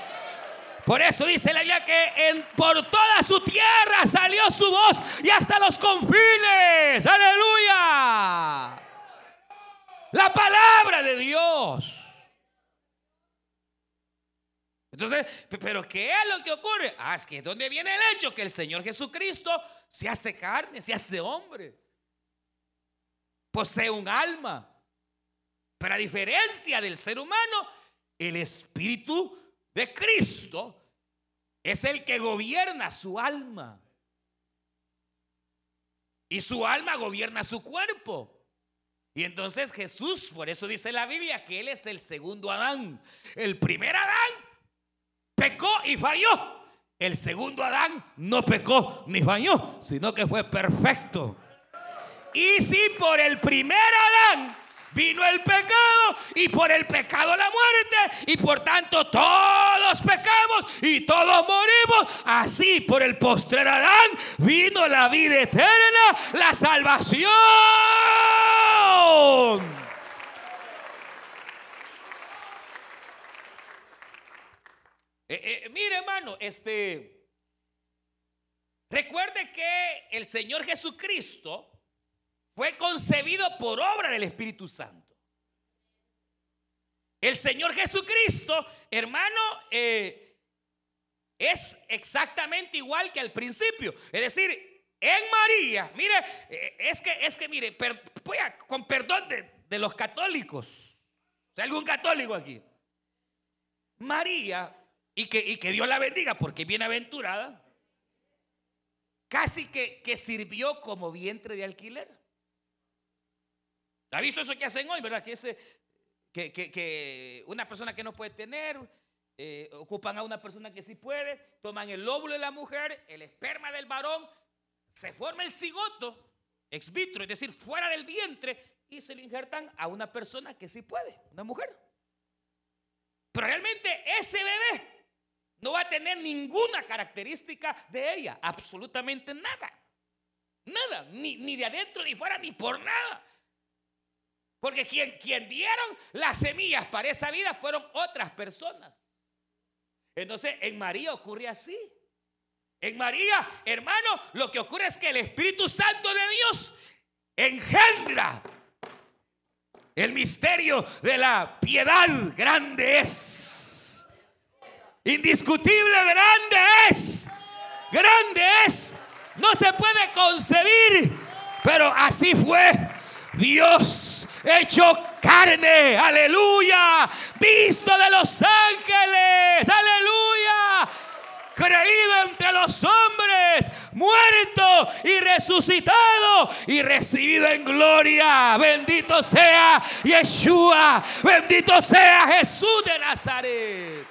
Por eso dice la Biblia que en, por toda su tierra salió su voz y hasta los confines. Aleluya. La palabra de Dios. Entonces, pero ¿qué es lo que ocurre? Ah, es que ¿dónde viene el hecho? Que el Señor Jesucristo se hace carne, se hace hombre. Posee un alma. Pero a diferencia del ser humano, el Espíritu de Cristo es el que gobierna su alma. Y su alma gobierna su cuerpo. Y entonces Jesús, por eso dice la Biblia, que Él es el segundo Adán. El primer Adán pecó y falló. El segundo Adán no pecó ni falló, sino que fue perfecto. Y si por el primer Adán vino el pecado y por el pecado la muerte y por tanto todos pecamos y todos morimos. Así por el postrer Adán vino la vida eterna, la salvación. Eh, eh, mire hermano, este, recuerde que el Señor Jesucristo fue concebido por obra del Espíritu Santo. El Señor Jesucristo, hermano, eh, es exactamente igual que al principio. Es decir, en María, mire, eh, es que, es que, mire, con perdón de, los católicos, ¿hay algún católico aquí? María, y que, y que Dios la bendiga porque bienaventurada, casi que, que sirvió como vientre de alquiler. ¿Ha visto eso que hacen hoy, verdad? Que, ese, que, una persona que no puede tener, eh, ocupan a una persona que sí puede, toman el óvulo de la mujer, el esperma del varón, se forma el cigoto, ex vitro, es decir, fuera del vientre, y se lo injertan a una persona que sí puede, una mujer. Pero realmente ese bebé no va a tener ninguna característica de ella, absolutamente nada. Nada, ni, ni de adentro, ni fuera, ni por nada. Porque quien, quien dieron las semillas para esa vida fueron otras personas. Entonces, en María ocurre así. En María, hermano, lo que ocurre es que el Espíritu Santo de Dios engendra el misterio de la piedad. Grande es. Indiscutible, grande es. Grande es. No se puede concebir, pero así fue Dios hecho carne, aleluya, visto de los ángeles, aleluya, creído entre los hombres, muerto y resucitado y recibido en gloria. Bendito sea Yeshua, bendito sea Jesús de Nazaret.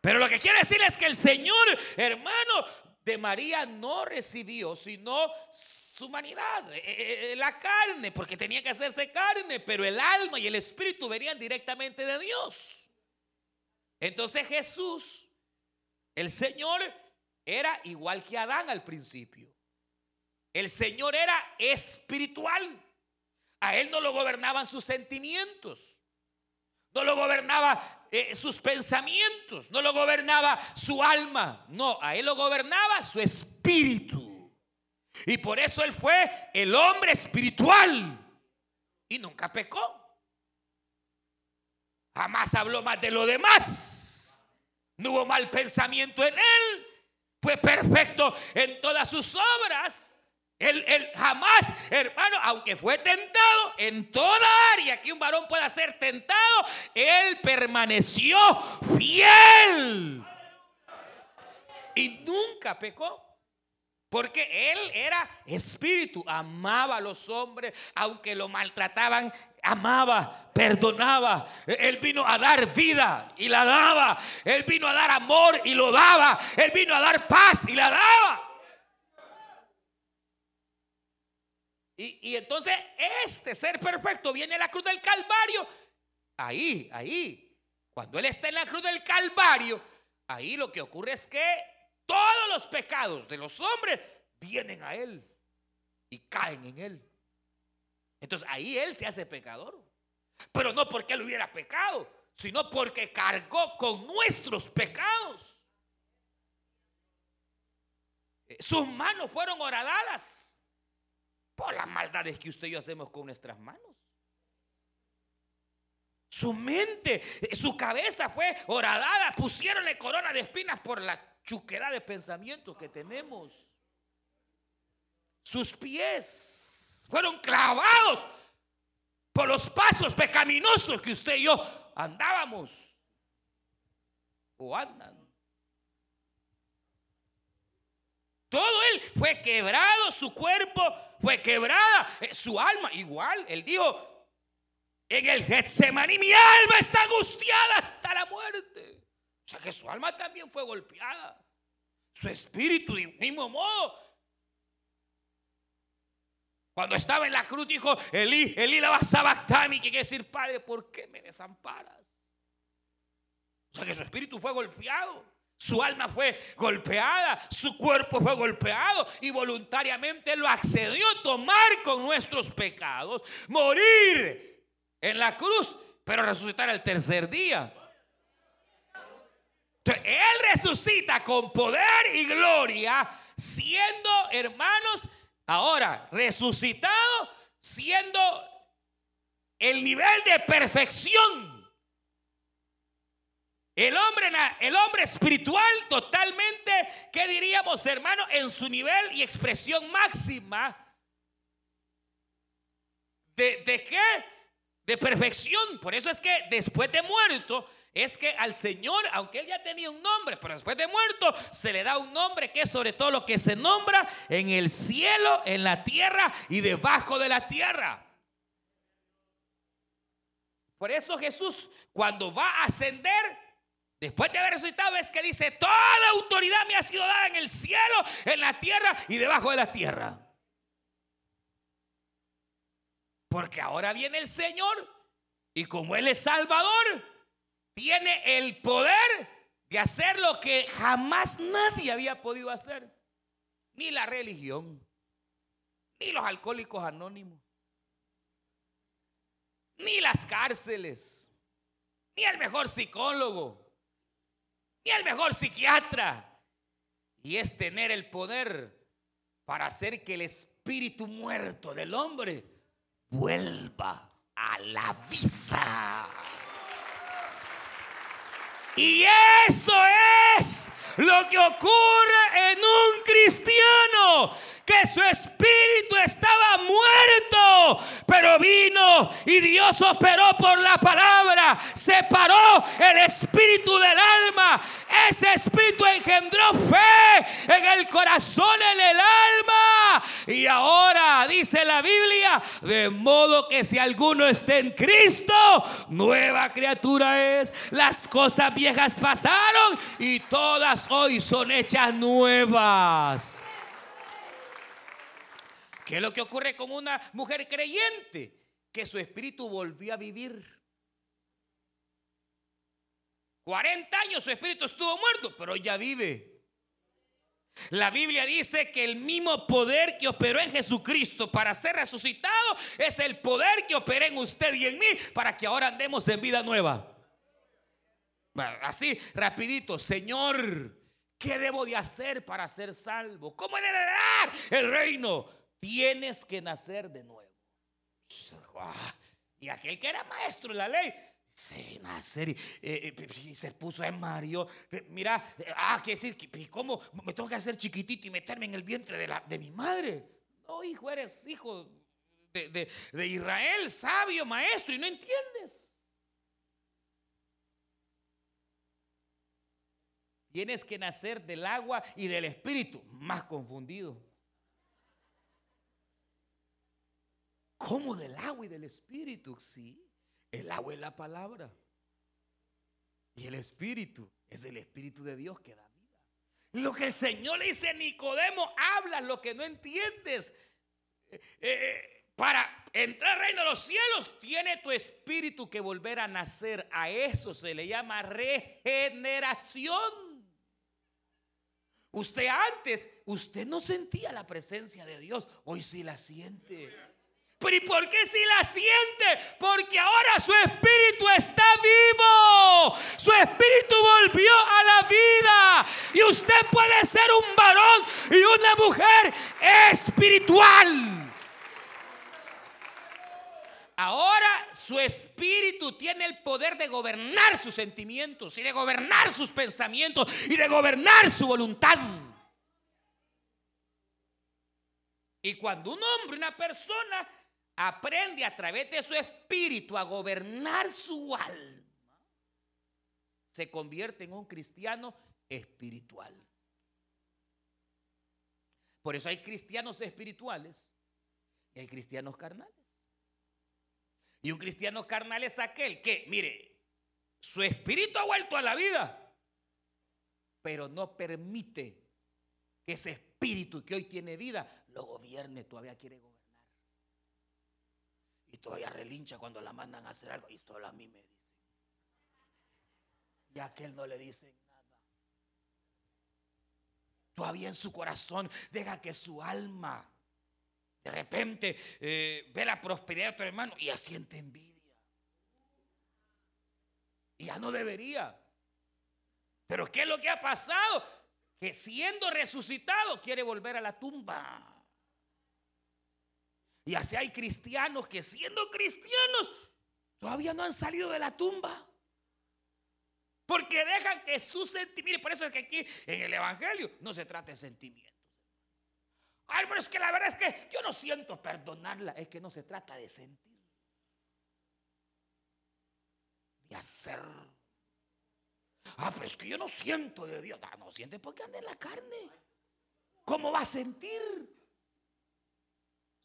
Pero lo que quiere decir es que el Señor, hermano, de María no recibió, sino su humanidad, eh, eh, la carne, porque tenía que hacerse carne, pero el alma y el espíritu venían directamente de Dios. Entonces Jesús El Señor era igual que Adán al principio. El Señor era espiritual. A él no lo gobernaban sus sentimientos. No lo gobernaba eh, sus pensamientos. No lo gobernaba su alma. No, a él lo gobernaba su espíritu. Y por eso él fue el hombre espiritual. Y nunca pecó. Jamás habló más de lo demás. No hubo mal pensamiento en él. Fue perfecto en todas sus obras. Él, jamás, hermano, aunque fue tentado en toda área que un varón pueda ser tentado, él permaneció fiel. Y nunca pecó. Porque él era espíritu, amaba a los hombres, aunque lo maltrataban, amaba, perdonaba. Él vino a dar vida y la daba. Él vino a dar amor y lo daba. Él vino a dar paz y la daba. Y, entonces este ser perfecto viene a la cruz del Calvario. Ahí, ahí, cuando Él está en la cruz del Calvario, ahí lo que ocurre es que todos los pecados de los hombres vienen a Él y caen en Él. Entonces ahí Él se hace pecador. Pero no porque Él hubiera pecado, sino porque cargó con nuestros pecados. Sus manos fueron horadadas por las maldades que usted y yo hacemos con nuestras manos. Su mente, su cabeza fue horadada, pusieronle corona de espinas por la chuquedad de pensamientos que tenemos. Sus pies fueron clavados por los pasos pecaminosos que usted y yo andábamos o andan. Todo él fue quebrado, su cuerpo fue quebrada, eh, su alma igual. Él dijo, en el Getsemaní mi alma está angustiada hasta la muerte. O sea que su alma también fue golpeada. Su espíritu de mismo modo. Cuando estaba en la cruz dijo, Elí, Elí la sabactami, que quiere decir, Padre, ¿por qué me desamparas? O sea que su espíritu fue golpeado. Su alma fue golpeada, su cuerpo fue golpeado y voluntariamente lo accedió a tomar con nuestros pecados, morir en la cruz, pero resucitar el tercer día. Él resucita con poder y gloria, siendo hermanos, ahora resucitado, siendo el nivel de perfección el hombre, el hombre espiritual totalmente, ¿qué diríamos hermano? En su nivel y expresión máxima. ¿De, ¿De qué? De perfección. Por eso es que después de muerto, es que al Señor, aunque él ya tenía un nombre, pero después de muerto, se le da un nombre que es sobre todo lo que se nombra en el cielo, en la tierra y debajo de la tierra. Por eso Jesús, cuando va a ascender, Después de haber resucitado es que dice, toda autoridad me ha sido dada en el cielo, en la tierra y debajo de la tierra. Porque ahora viene el Señor y como Él es Salvador, tiene el poder de hacer lo que jamás nadie había podido hacer. Ni la religión, ni los alcohólicos anónimos, ni las cárceles, ni el mejor psicólogo ni el mejor psiquiatra. Y es tener el poder para hacer que el espíritu muerto del hombre vuelva a la vida. Y eso es lo que ocurre en un cristiano que su espíritu estaba muerto, pero vino y Dios operó por la palabra, separó el espíritu del alma, ese espíritu engendró fe en el corazón, en el alma, y ahora dice la Biblia, de modo que si alguno está en Cristo, nueva criatura es, las cosas viejas pasaron y todas hoy son hechas nuevas. ¿Qué es lo que ocurre con una mujer creyente? Que su espíritu volvió a vivir. 40 años su espíritu estuvo muerto, pero ya vive. La Biblia dice que el mismo poder que operó en Jesucristo para ser resucitado es el poder que opera en usted y en mí para que ahora andemos en vida nueva. Así, rapidito, Señor, ¿qué debo de hacer para ser salvo? ¿Cómo heredar el reino? Tienes que nacer de nuevo. Y aquel que era maestro en la ley Sí, nacer y, eh, eh, se puso en Mario. Mira, eh, ah, qué decir, ¿cómo me tengo que hacer chiquitito y meterme en el vientre de, la, de mi madre? No, hijo, eres hijo de, de Israel, sabio, maestro, y no entiendes. Tienes que nacer del agua y del espíritu, más confundido. ¿Cómo del agua y del espíritu? Sí. El agua es la palabra. Y el espíritu es el espíritu de Dios que da vida. Lo que el Señor le dice a Nicodemo, habla lo que no entiendes. Eh, eh, para entrar al reino de los cielos, tiene tu espíritu que volver a nacer. A eso se le llama regeneración. Usted antes, usted no sentía la presencia de Dios, hoy sí la siente. Pero ¿y por qué si la siente? Porque ahora su espíritu está vivo. Su espíritu volvió a la vida. Y usted puede ser un varón y una mujer espiritual. Ahora su espíritu tiene el poder de gobernar sus sentimientos y de gobernar sus pensamientos y de gobernar su voluntad. Y cuando un hombre, una persona aprende a través de su espíritu a gobernar su alma, se convierte en un cristiano espiritual. Por eso hay cristianos espirituales y hay cristianos carnales. Y un cristiano carnal es aquel que, mire, su espíritu ha vuelto a la vida, pero no permite que ese espíritu que hoy tiene vida lo gobierne, todavía quiere gobernar. Y todavía relincha cuando la mandan a hacer algo. Y solo a mí me dicen. Y a aquel no le dicen nada. Todavía en su corazón deja que su alma de repente eh, ve la prosperidad de tu hermano y asiente envidia. Y ya no debería. Pero ¿qué es lo que ha pasado? Que siendo resucitado quiere volver a la tumba. Y así hay cristianos que siendo cristianos todavía no han salido de la tumba. Porque dejan que sus sentimientos, por eso es que aquí en el Evangelio no se trata de sentimientos. Ay, pero es que la verdad es que yo no siento perdonarla, es que no se trata de sentir, de hacer. Ah, pero es que yo no siento de Dios. Ah, no, siente porque anda en la carne. ¿Cómo va a sentir?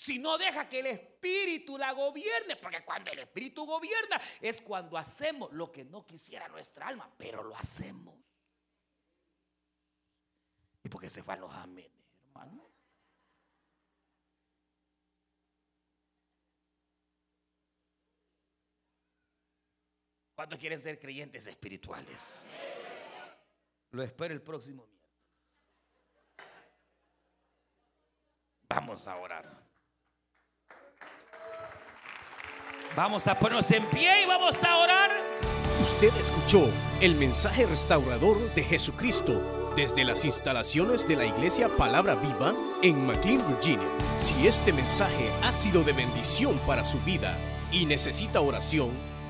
si no deja que el Espíritu la gobierne, porque cuando el Espíritu gobierna es cuando hacemos lo que no quisiera nuestra alma, pero lo hacemos. ¿Y porque se van los amenes, hermano? ¿Cuántos quieren ser creyentes espirituales? Lo espero el próximo miércoles. Vamos a orar. Vamos a ponernos en pie y vamos a orar. Usted escuchó el mensaje restaurador de Jesucristo desde las instalaciones de la iglesia Palabra Viva en McLean, Virginia. Si este mensaje ha sido de bendición para su vida y necesita oración,